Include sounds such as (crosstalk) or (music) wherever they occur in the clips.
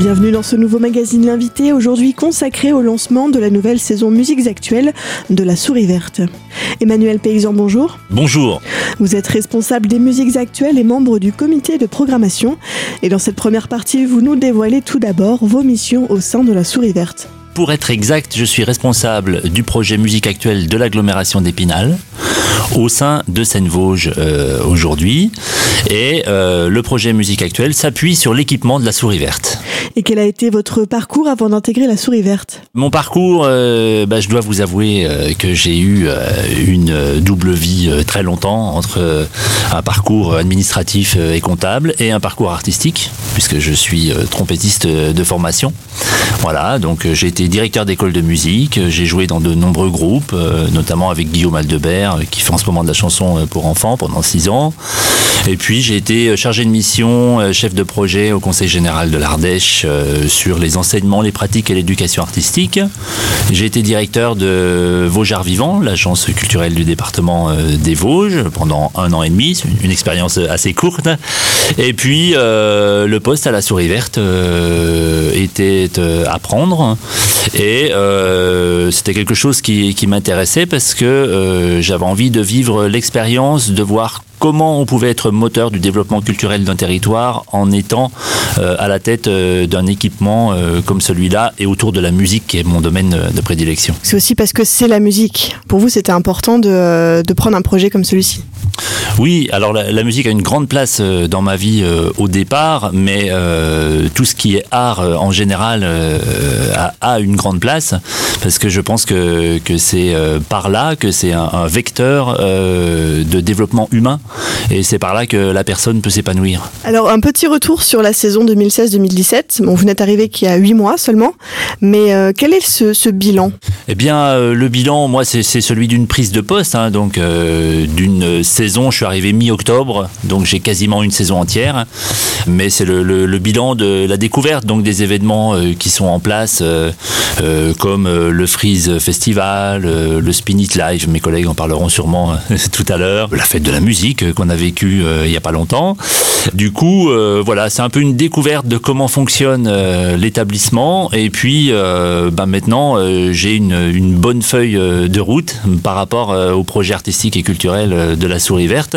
Bienvenue dans ce nouveau magazine L'invité, aujourd'hui consacré au lancement de la nouvelle saison Musiques Actuelles de la Souris Verte. Emmanuel Paysan, bonjour. Bonjour. Vous êtes responsable des musiques actuelles et membre du comité de programmation. Et dans cette première partie, vous nous dévoilez tout d'abord vos missions au sein de la Souris Verte. Pour être exact, je suis responsable du projet musique actuelle de l'agglomération d'Épinal au sein de Seine-Vosges euh, aujourd'hui. Et euh, le projet musique actuelle s'appuie sur l'équipement de la souris verte. Et quel a été votre parcours avant d'intégrer la souris verte? Mon parcours, euh, bah, je dois vous avouer euh, que j'ai eu une double vie très longtemps entre un parcours administratif et comptable et un parcours artistique, puisque je suis trompettiste de formation. Voilà, donc j'ai été directeur d'école de musique, euh, j'ai joué dans de nombreux groupes, euh, notamment avec Guillaume Aldebert, euh, qui fait en ce moment de la chanson pour enfants pendant six ans. Et puis j'ai été chargé de mission, chef de projet au Conseil général de l'Ardèche sur les enseignements, les pratiques et l'éducation artistique. J'ai été directeur de Vosges Vivant, l'agence culturelle du département des Vosges, pendant un an et demi, une, expérience assez courte. Et puis le poste à la souris verte était à prendre. Et euh, c'était quelque chose qui, qui m'intéressait parce que euh, j'avais envie de vivre l'expérience, de voir comment on pouvait être moteur du développement culturel d'un territoire en étant euh, à la tête euh, d'un équipement euh, comme celui-là et autour de la musique qui est mon domaine de prédilection. C'est aussi parce que c'est la musique. Pour vous, c'était important de, de prendre un projet comme celui-ci. Oui, alors la, la musique a une grande place dans ma vie au départ, mais tout ce qui est art en général a, a une grande place parce que je pense que, que c'est par là que c'est un, un vecteur de développement humain et c'est par là que la personne peut s'épanouir. Alors, un petit retour sur la saison 2016-2017. Bon, vous n'êtes arrivé qu'il y a huit mois seulement, mais euh, quel est ce, ce bilan? Eh bien, euh, le bilan, moi, c'est celui d'une prise de poste, hein, donc euh, d'une saison. Je suis arrivé mi-octobre, donc j'ai quasiment une saison entière. Mais c'est le, le- le bilan de la découverte, donc des événements qui sont en place, comme le Freeze Festival, le Spin It Live. Mes collègues en parleront sûrement (laughs) tout à l'heure. La fête de la musique qu'on a vécue euh, il y a pas longtemps. Du coup, euh, voilà, c'est un peu une découverte de comment fonctionne euh, l'établissement. Et puis, bah, maintenant, j'ai une, une bonne feuille de route par rapport au projet artistique et culturel de la Souris Verte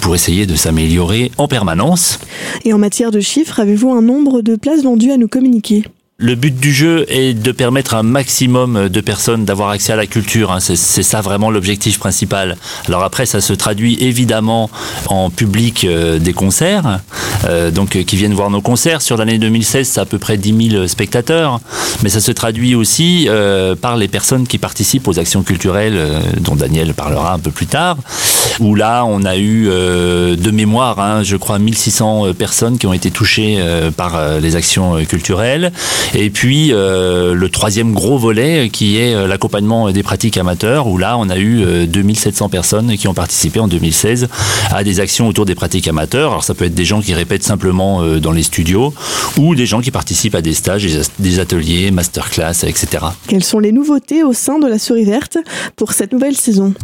pour essayer de s'améliorer en permanence. Et en matière de chiffres, avez-vous un nombre de places vendues à nous communiquer? Le but du jeu est de permettre un maximum de personnes d'avoir accès à la culture. hein. C'est ça vraiment l'objectif principal. Alors après, ça se traduit évidemment en public euh, des concerts, donc euh, qui viennent voir nos concerts. Sur l'année 2016, c'est à peu près 10 000 spectateurs, mais ça se traduit aussi euh, par les personnes qui participent aux actions culturelles, euh, dont Daniel parlera un peu plus tard. Où là, on a eu euh, de mémoire, hein, je crois, 1600 euh, personnes qui ont été touchées euh, par euh, les actions euh, culturelles. Et puis euh, le troisième gros volet euh, qui est euh, l'accompagnement des pratiques amateurs, où là on a eu euh, 2700 personnes qui ont participé en 2016 à des actions autour des pratiques amateurs. Alors ça peut être des gens qui répètent simplement euh, dans les studios, ou des gens qui participent à des stages, des ateliers, masterclass, etc. Quelles sont les nouveautés au sein de la souris verte pour cette nouvelle saison?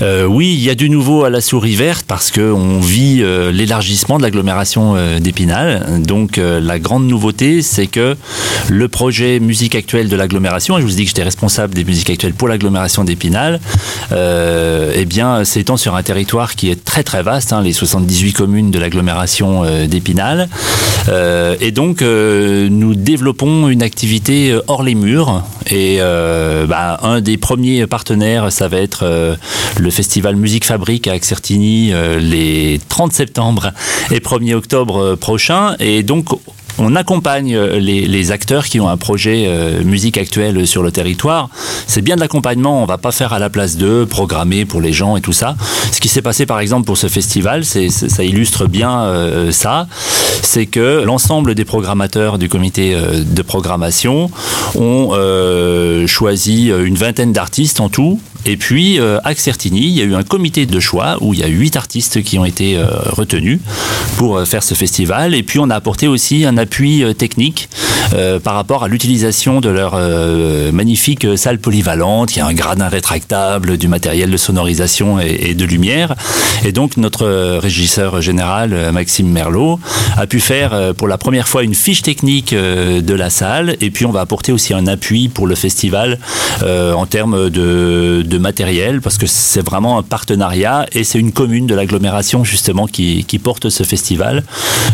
Euh, oui, il y a du nouveau à la souris verte parce que on vit euh, l'élargissement de l'agglomération euh, d'Épinal. Donc la grande nouveauté, c'est que le projet musique actuelle de l'agglomération, et je vous dis que j'étais responsable des musiques actuelles pour l'agglomération d'Épinal, eh bien s'étend sur un territoire qui est très très vaste, hein, les 78 communes de l'agglomération d'Épinal. Euh, et donc euh, nous développons une activité euh, hors les murs. Et euh, bah, un des premiers partenaires, ça va être euh, le festival Musique Fabrique à Axertigny euh, les 30 septembre et 1er octobre euh, prochains. Et donc on accompagne euh, les, acteurs qui ont un projet euh, musique actuelle sur le territoire. C'est bien de l'accompagnement, on va pas faire à la place d'eux, programmer pour les gens et tout ça. Ce qui s'est passé par exemple pour ce festival, ça illustre bien euh, ça, c'est que l'ensemble des programmateurs du comité euh, de programmation ont euh, choisi une vingtaine d'artistes en tout Et puis à Certigny, il y a eu un comité de choix où il y a huit artistes qui ont été retenus pour faire ce festival. Et puis on a apporté aussi un appui technique par rapport à l'utilisation de leur magnifique salle polyvalente. Il y a un gradin rétractable, du matériel de sonorisation et, de lumière. Et donc notre régisseur général, Maxime Merlot, a pu faire pour la première fois une fiche technique de la salle. Et puis on va apporter aussi un appui pour le festival en termes de, de matériel, parce que c'est vraiment un partenariat et c'est une commune de l'agglomération justement qui, porte ce festival.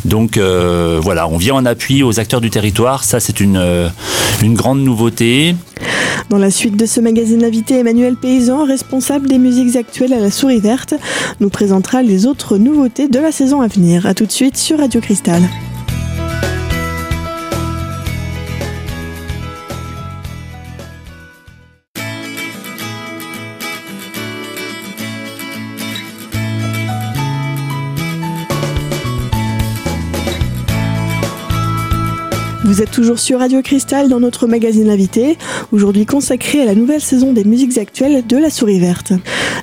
Donc voilà, on vient en appui aux acteurs du territoire. Ça, c'est une, une grande nouveauté. Dans la suite de ce magazine invité, Emmanuel Paysan, responsable des musiques actuelles à la Souris Verte, nous présentera les autres nouveautés de la saison à venir. A tout de suite sur Radio Cristal. Toujours sur Radio Cristal dans notre magazine invité, aujourd'hui consacré à la nouvelle saison des musiques actuelles de la Souris Verte.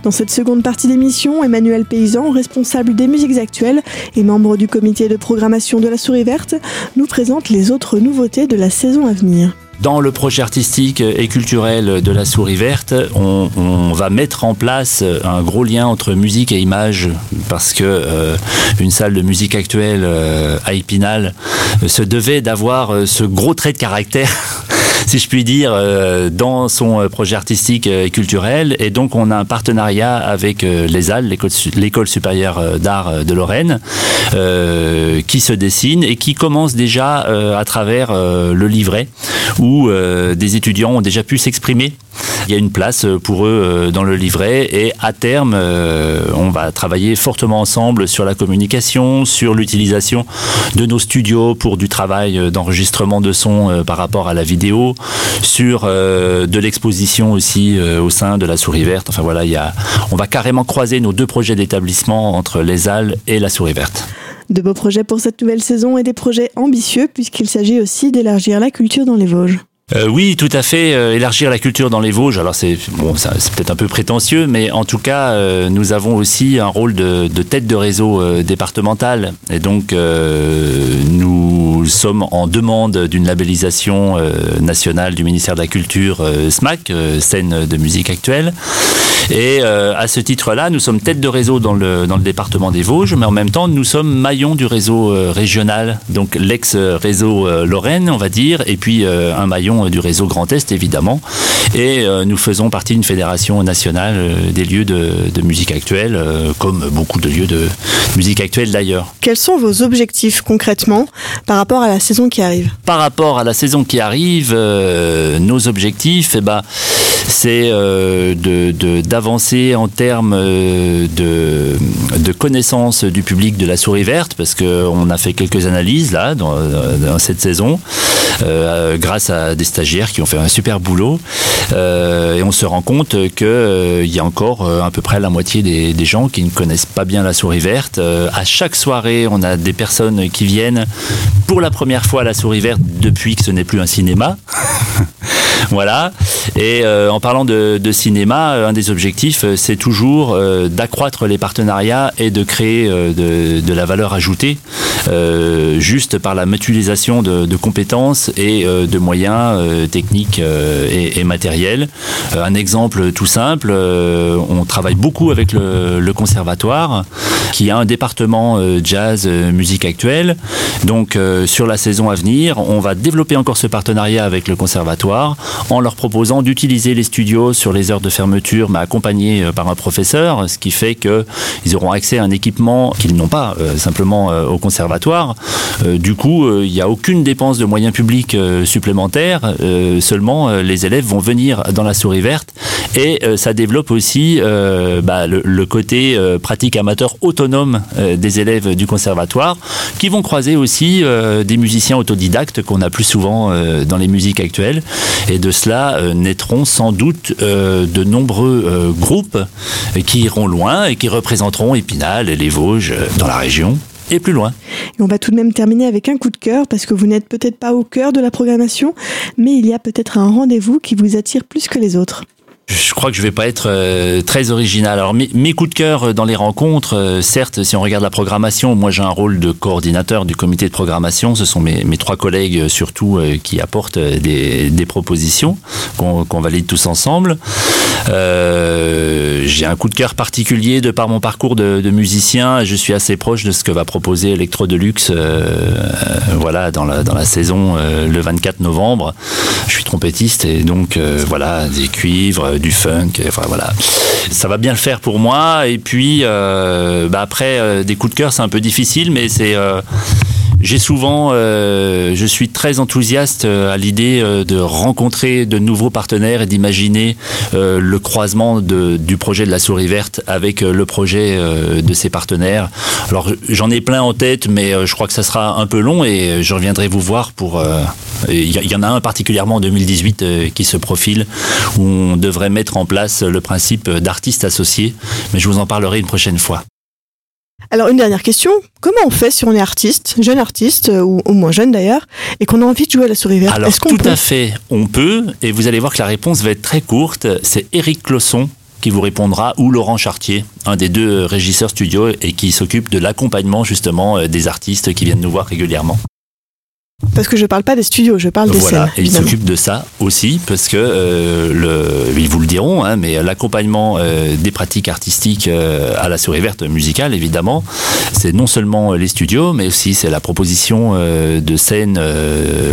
Dans cette seconde partie d'émission, Emmanuel Paysan, responsable des musiques actuelles et membre du comité de programmation de la Souris Verte, nous présente les autres nouveautés de la saison à venir. Dans le projet artistique et culturel de la Souris Verte, on, va mettre en place un gros lien entre musique et image parce que euh, une salle de musique actuelle euh, à Épinal se devait d'avoir ce gros trait de caractère (laughs) si je puis dire, euh, dans son euh, projet artistique et culturel. Et donc, on a un partenariat avec euh, l'ESAL, l'école supérieure d'art de Lorraine, qui se dessine et qui commence déjà à travers le livret où des étudiants ont déjà pu s'exprimer il y a une place pour eux dans le livret et à terme, on va travailler fortement ensemble sur la communication, sur l'utilisation de nos studios pour du travail d'enregistrement de son par rapport à la vidéo, sur euh, de l'exposition aussi euh, au sein de la Souris Verte. Enfin voilà, y a, on va carrément croiser nos deux projets d'établissement entre les Halles et la Souris Verte. De beaux projets pour cette nouvelle saison et des projets ambitieux puisqu'il s'agit aussi d'élargir la culture dans les Vosges. Euh, oui, tout à fait. Euh, élargir la culture dans les Vosges. Alors c'est bon, c'est peut-être un peu prétentieux, mais en tout cas, euh, nous avons aussi un rôle de, tête de réseau départemental, et donc nous sommes en demande d'une labellisation nationale du ministère de la Culture SMAC, scène de musique actuelle. Et à ce titre-là, nous sommes tête de réseau dans le dans le département des Vosges, mais en même temps, nous sommes maillon du réseau régional, donc l'ex-réseau Lorraine, on va dire, et puis un maillon du réseau Grand Est, évidemment. Et euh, nous faisons partie d'une fédération nationale euh, des lieux de, musique actuelle, euh, comme beaucoup de lieux de musique actuelle d'ailleurs. Quels sont vos objectifs concrètement par rapport à la saison qui arrive? Par rapport à la saison qui arrive, nos objectifs, eh ben, c'est d'avancer en termes de, de connaissance du public de la souris verte, parce qu'on a fait quelques analyses là dans, dans cette saison, grâce à des stagiaires qui ont fait un super boulot. Euh, et on se rend compte qu'il euh, y a encore euh, à peu près la moitié des, des, gens qui ne connaissent pas bien la souris verte. à chaque soirée, on a des personnes qui viennent pour la première fois à la souris verte depuis que ce n'est plus un cinéma. (laughs) voilà. Et en parlant de, cinéma, un des objectifs, c'est toujours d'accroître les partenariats et de créer de, la valeur ajoutée, juste par la mutualisation de, compétences et de moyens euh, techniques euh, et, matériels. Euh, un exemple tout simple, on travaille beaucoup avec le, conservatoire qui a un département jazz musique actuelle. Donc sur la saison à venir, on va développer encore ce partenariat avec le conservatoire en leur proposant d'utiliser les studios sur les heures de fermeture, mais accompagnés par un professeur, ce qui fait qu'ils auront accès à un équipement qu'ils n'ont pas simplement au conservatoire. du coup, il n'y a aucune dépense de moyens publics supplémentaires euh, seulement euh, les élèves vont venir dans la souris verte et euh, ça développe aussi bah, le, côté pratique amateur autonome des élèves du conservatoire qui vont croiser aussi des musiciens autodidactes qu'on a plus souvent dans les musiques actuelles et de cela naîtront sans doute de nombreux groupes qui iront loin et qui représenteront Épinal et les Vosges dans la région et plus loin. on va tout de même terminer avec un coup de cœur parce que vous n'êtes peut-être pas au cœur de la programmation, mais il y a peut-être un rendez-vous qui vous attire plus que les autres. Je crois que je vais pas être euh, très original. Alors mes, coups de cœur euh, dans les rencontres, euh, certes, si on regarde la programmation, moi j'ai un rôle de coordinateur du comité de programmation. Ce sont mes, trois collègues surtout qui apportent des, propositions qu'on valide tous ensemble. j'ai un coup de cœur particulier de par mon parcours de, musicien. Je suis assez proche de ce que va proposer Electro Deluxe, voilà, dans la, dans la saison le 24 novembre. Je suis trompettiste et donc voilà des cuivres du funk. Enfin voilà, ça va bien le faire pour moi. Et puis euh, bah, après, euh, des coups de cœur, c'est un peu difficile, mais c'est euh, j'ai souvent, je suis très enthousiaste à l'idée de rencontrer de nouveaux partenaires et d'imaginer le croisement de, du projet de la souris verte avec le projet de ses partenaires. Alors j'en ai plein en tête, mais je crois que ça sera un peu long et je reviendrai vous voir pour il y, en a un particulièrement en 2018 euh, qui se profile, où on devrait mettre en place le principe d'artiste associé, mais je vous en parlerai une prochaine fois. Alors une dernière question, comment on fait si on est artiste, jeune artiste, euh, ou au moins jeune d'ailleurs, et qu'on a envie de jouer à la souris verte? Alors tout à fait, on peut, et vous allez voir que la réponse va être très courte, c'est Eric Closson qui vous répondra, ou Laurent Chartier, un des deux régisseurs studio et qui s'occupe de l'accompagnement justement euh, des artistes qui viennent nous voir régulièrement. Parce que je parle pas des studios, je parle des voilà, scènes. Et ils s'occupent de ça aussi, parce que euh, le, ils vous le diront, hein, mais l'accompagnement euh, des pratiques artistiques euh, à la souris verte musicale, évidemment, c'est non seulement les studios, mais aussi c'est la proposition de scènes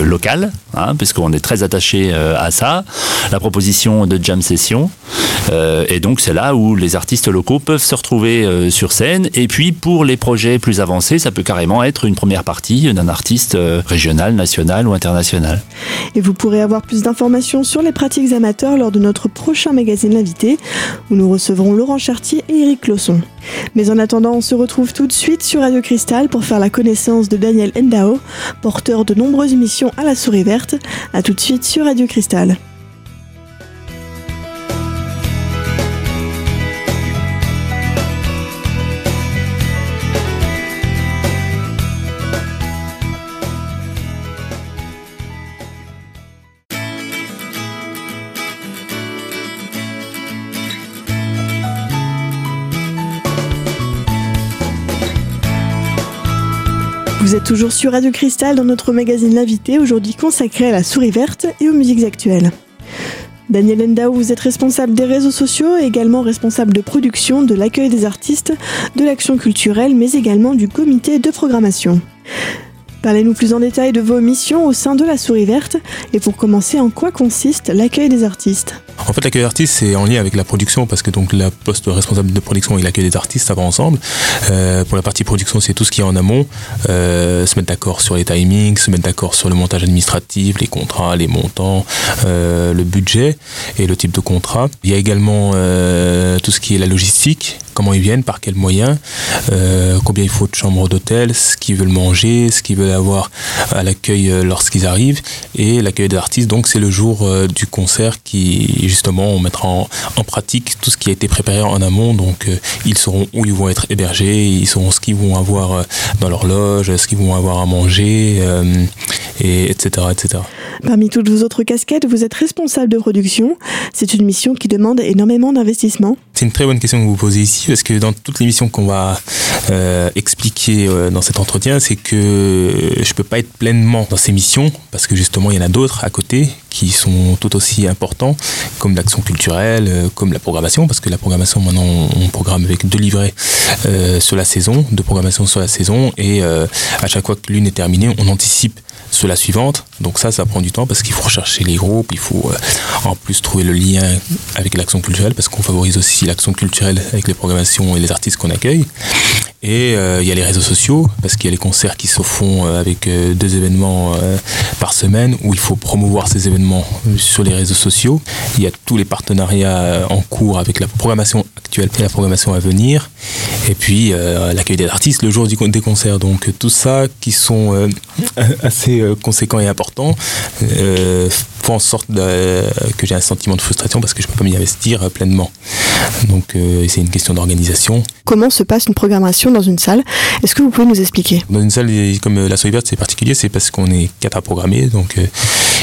locales, hein, puisqu'on est très attaché à ça, la proposition de jam session, et donc c'est là où les artistes locaux peuvent se retrouver sur scène. Et puis pour les projets plus avancés, ça peut carrément être une première partie d'un artiste régional national ou international. Et vous pourrez avoir plus d'informations sur les pratiques amateurs lors de notre prochain magazine L'invité, où nous recevrons Laurent Chartier et Eric Closson. Mais en attendant, on se retrouve tout de suite sur Radio Cristal pour faire la connaissance de Daniel Endao, porteur de nombreuses missions à la souris verte. A tout de suite sur Radio Cristal. Toujours sur Radio Cristal dans notre magazine L'invité, aujourd'hui consacré à la souris verte et aux musiques actuelles. Daniel Endao, vous êtes responsable des réseaux sociaux également responsable de production, de l'accueil des artistes, de l'action culturelle, mais également du comité de programmation. Parlez-nous plus en détail de vos missions au sein de la Souris Verte et pour commencer, en quoi consiste l'accueil des artistes? En fait, l'accueil des artistes, c'est en lien avec la production parce que donc la poste responsable de production et l'accueil des artistes, ça va ensemble. Euh, pour la partie production, c'est tout ce qui est en amont, euh, se mettre d'accord sur les timings, se mettre d'accord sur le montage administratif, les contrats, les montants, euh, le budget et le type de contrat. Il y a également tout ce qui est la logistique, comment ils viennent, par quels moyens, combien il faut de chambres d'hôtel, ce qu'ils veulent manger, ce qu'ils veulent avoir à l'accueil euh, lorsqu'ils arrivent. Et l'accueil des artistes, donc c'est le jour euh, du concert qui justement on mettra en, pratique tout ce qui a été préparé en amont. Donc ils sauront où ils vont être hébergés, ils sauront ce qu'ils vont avoir dans leur loge, ce qu'ils vont avoir à manger, et etc., etc. Parmi toutes vos autres casquettes, vous êtes responsable de production. C'est une mission qui demande énormément d'investissement. C'est une très bonne question que vous posez ici parce que dans toutes les missions qu'on va euh, expliquer euh, dans cet entretien, c'est que je peux pas être pleinement dans ces missions parce que justement il y en a d'autres à côté qui sont tout aussi importants, comme l'action culturelle, euh, comme la programmation, parce que la programmation maintenant on, programme avec deux livrets sur la saison, deux programmations sur la saison, et à chaque fois que l'une est terminée, on anticipe sur la suivante. Donc ça, ça prend du temps parce qu'il faut rechercher les groupes, il faut en plus trouver le lien avec l'action culturelle parce qu'on favorise aussi l'action culturelle avec les programmations et les artistes qu'on accueille. Et euh, il y a les réseaux sociaux, parce qu'il y a les concerts qui se font euh, avec euh, deux événements par semaine, où il faut promouvoir ces événements sur les réseaux sociaux. Il y a tous les partenariats en cours avec la programmation actuelle et la programmation à venir. Et puis l'accueil des artistes le jour du, des concerts. Donc tout ça qui sont (laughs) assez conséquents et importants font en sorte que j'ai un sentiment de frustration parce que je ne peux pas m'y investir pleinement. Donc c'est une question d'organisation. Comment se passe une programmation dans une salle? Est-ce que vous pouvez nous expliquer? Dans une salle comme la Soirée Verte, c'est particulier, c'est parce qu'on est quatre à programmer. Donc,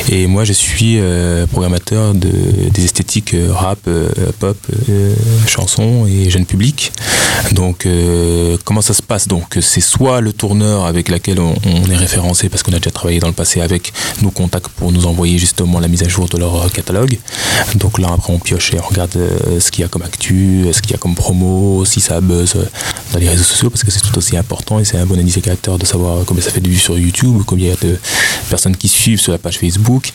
et moi, je suis programmateur de, des esthétiques rap, pop, chansons et jeune public. Donc, comment ça se passe? Donc, c'est soit le tourneur avec lequel on, on est référencé parce qu'on a déjà travaillé dans le passé avec nos contacts pour nous envoyer justement la mise à jour de leur catalogue. Donc là, après, on pioche et on regarde euh, ce qu'il y a comme actu, ce qu'il y a comme promo, si ça buzz euh, dans les réseaux sociaux, parce que c'est tout aussi important et c'est un bon indicateur de savoir combien ça fait de vues sur YouTube, combien il y a de personnes qui suivent sur la page Facebook.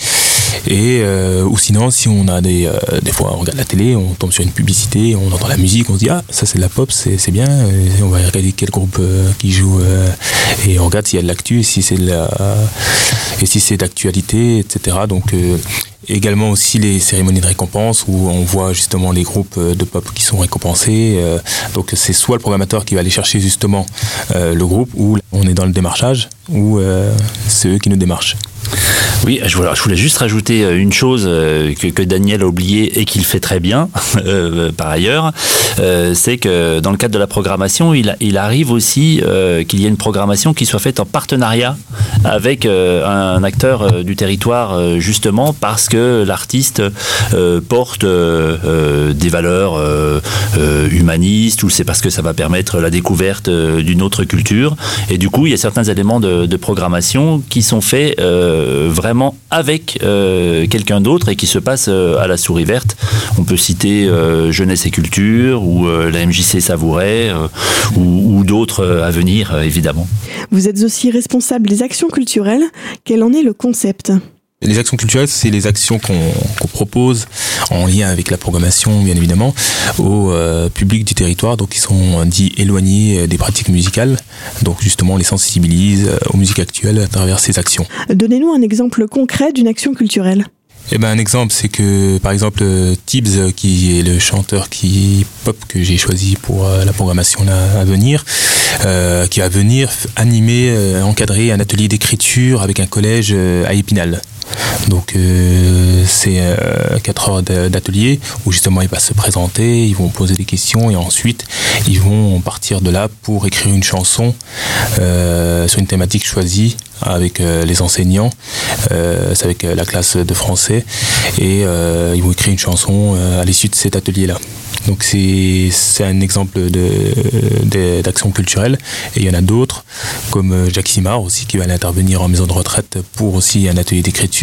Et euh, ou sinon, si on a des, des fois, on regarde la télé, on tombe sur une publicité, on entend la musique, on se dit ah ça c'est de la pop, c'est bien. On va regarder quel groupe qui joue et on regarde s'il y a de l'actu, si c'est la et si c'est d'actualité, etc. Donc euh, également aussi les cérémonies de récompense où on voit justement les groupes euh, de pop qui sont récompensés. Euh, donc c'est soit le programmateur qui va aller chercher justement le groupe ou on est dans le démarchage ou c'est eux qui nous démarchent. Oui, je voulais, juste rajouter euh, une chose euh, que, Daniel a oublié et qu'il fait très bien (laughs) euh, par ailleurs, c'est que dans le cadre de la programmation, il, arrive aussi qu'il y ait une programmation qui soit faite en partenariat avec un acteur du territoire, justement parce que l'artiste porte des valeurs humanistes ou c'est parce que ça va permettre la découverte d'une autre culture. Et du coup, il y a certains éléments de, de programmation qui sont faits vraiment avec euh, quelqu'un d'autre et qui se passe euh, à la souris verte. On peut citer euh, Jeunesse et Culture ou la MJC Savouret ou, d'autres à venir, évidemment. Vous êtes aussi responsable des actions culturelles. Quel en est le concept? Les actions culturelles, c'est les actions qu'on propose en lien avec la programmation, bien évidemment, au public du territoire, donc qui sont dits éloignés des pratiques musicales. Donc justement, on les sensibilise aux musiques actuelles à travers ces actions. Donnez-nous un exemple concret d'une action culturelle. Eh ben, un exemple, c'est que, par exemple, Tibbs, qui est le chanteur qui pop que j'ai choisi pour euh, la programmation à venir, euh, qui va venir animer, euh, encadrer un atelier d'écriture avec un collège à Épinal. Donc euh, c'est euh, 4 heures d'atelier où justement il va se présenter, ils vont poser des questions et ensuite ils vont partir de là pour écrire une chanson euh, sur une thématique choisie avec euh, les enseignants, euh, c'est avec la classe de français et ils vont écrire une chanson à l'issue de cet atelier-là. Donc c'est un exemple d'action de, culturelle. Et il y en a d'autres, comme euh, Jacques Simard aussi, qui va intervenir en maison de retraite pour aussi un atelier d'écriture,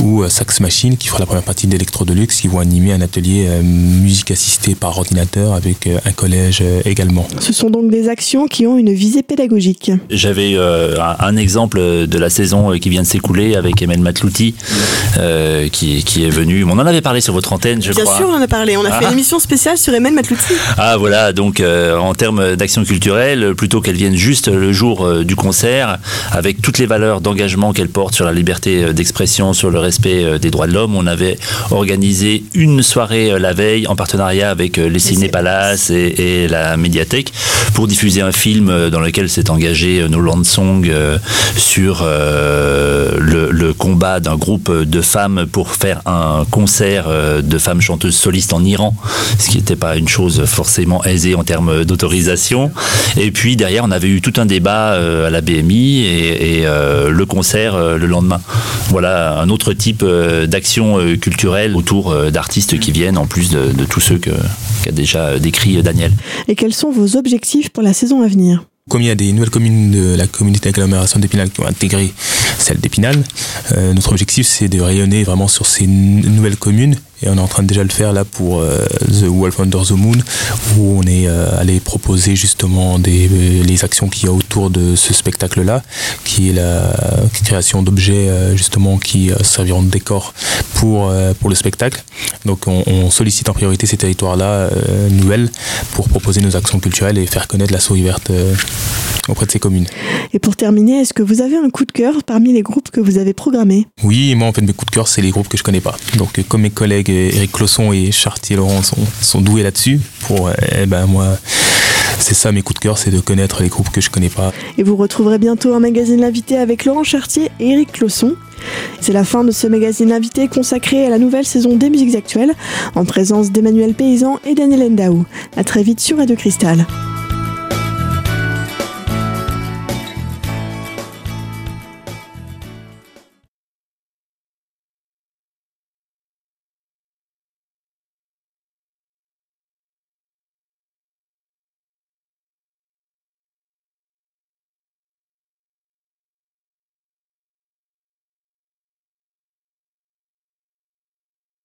ou euh, Sax Machine, qui fera la première partie d'Electro Deluxe, qui vont animer un atelier euh, musique assistée par ordinateur avec un collège également. Ce sont donc des actions qui ont une visée pédagogique. J'avais un, exemple de la saison qui vient de s'écouler avec Emel Matlouti, qui, qui, est venu. On en avait parlé sur votre antenne, je crois. Bien sûr, on en a parlé. On a fait ah. une émission spéciale sur Emmanuel Matlouti. Ah voilà, donc euh, en termes d'action culturelle, plutôt qu'elle vienne juste le jour euh, du concert, avec toutes les valeurs d'engagement qu'elle porte sur la liberté euh, sur le respect des droits de l'homme, on avait organisé une soirée la veille en partenariat avec les Ciné Palace et, la médiathèque pour diffuser un film dans lequel s'est engagé Nolan Song sur le, le combat d'un groupe de femmes pour faire un concert de femmes chanteuses solistes en Iran, ce qui n'était pas une chose forcément aisée en termes d'autorisation. Et puis derrière, on avait eu tout un débat euh, à la BMI et, euh, le concert euh, le lendemain. Voilà un autre type d'action culturelle autour d'artistes qui viennent en plus de, tous ceux qu'a déjà décrit Daniel. Et quels sont vos objectifs pour la saison à venir? Comme il y a des nouvelles communes de la communauté d'agglomération d'Épinal qui ont intégré celle d'Épinal, notre objectif c'est de rayonner vraiment sur ces nouvelles communes et on est en train de déjà le faire là pour euh, The Wolf Under the Moon, où on est euh, allé proposer justement des, euh, les actions qu'il y a autour de ce spectacle-là, qui est la création d'objets justement qui serviront de décor pour, pour le spectacle. Donc on, sollicite en priorité ces territoires-là nouvelles pour proposer nos actions culturelles et faire connaître la souris verte auprès de ces communes. Et pour terminer, est-ce que vous avez un coup de cœur parmi les groupes que vous avez programmés? Oui, moi en fait mes coups de cœur c'est les groupes que je connais pas. Donc comme mes collègues Eric Closson et Chartier Laurent sont, doués là-dessus. Pour, eh ben, moi, c'est ça mes coups de cœur, c'est de connaître les groupes que je connais pas. Et vous retrouverez bientôt un magazine L'invité avec Laurent Chartier et Eric Closson. C'est la fin de ce magazine invité consacré à la nouvelle saison des musiques actuelles, en présence d'Emmanuel Paysan et Daniel Endaou. A très vite sur Radio Cristal.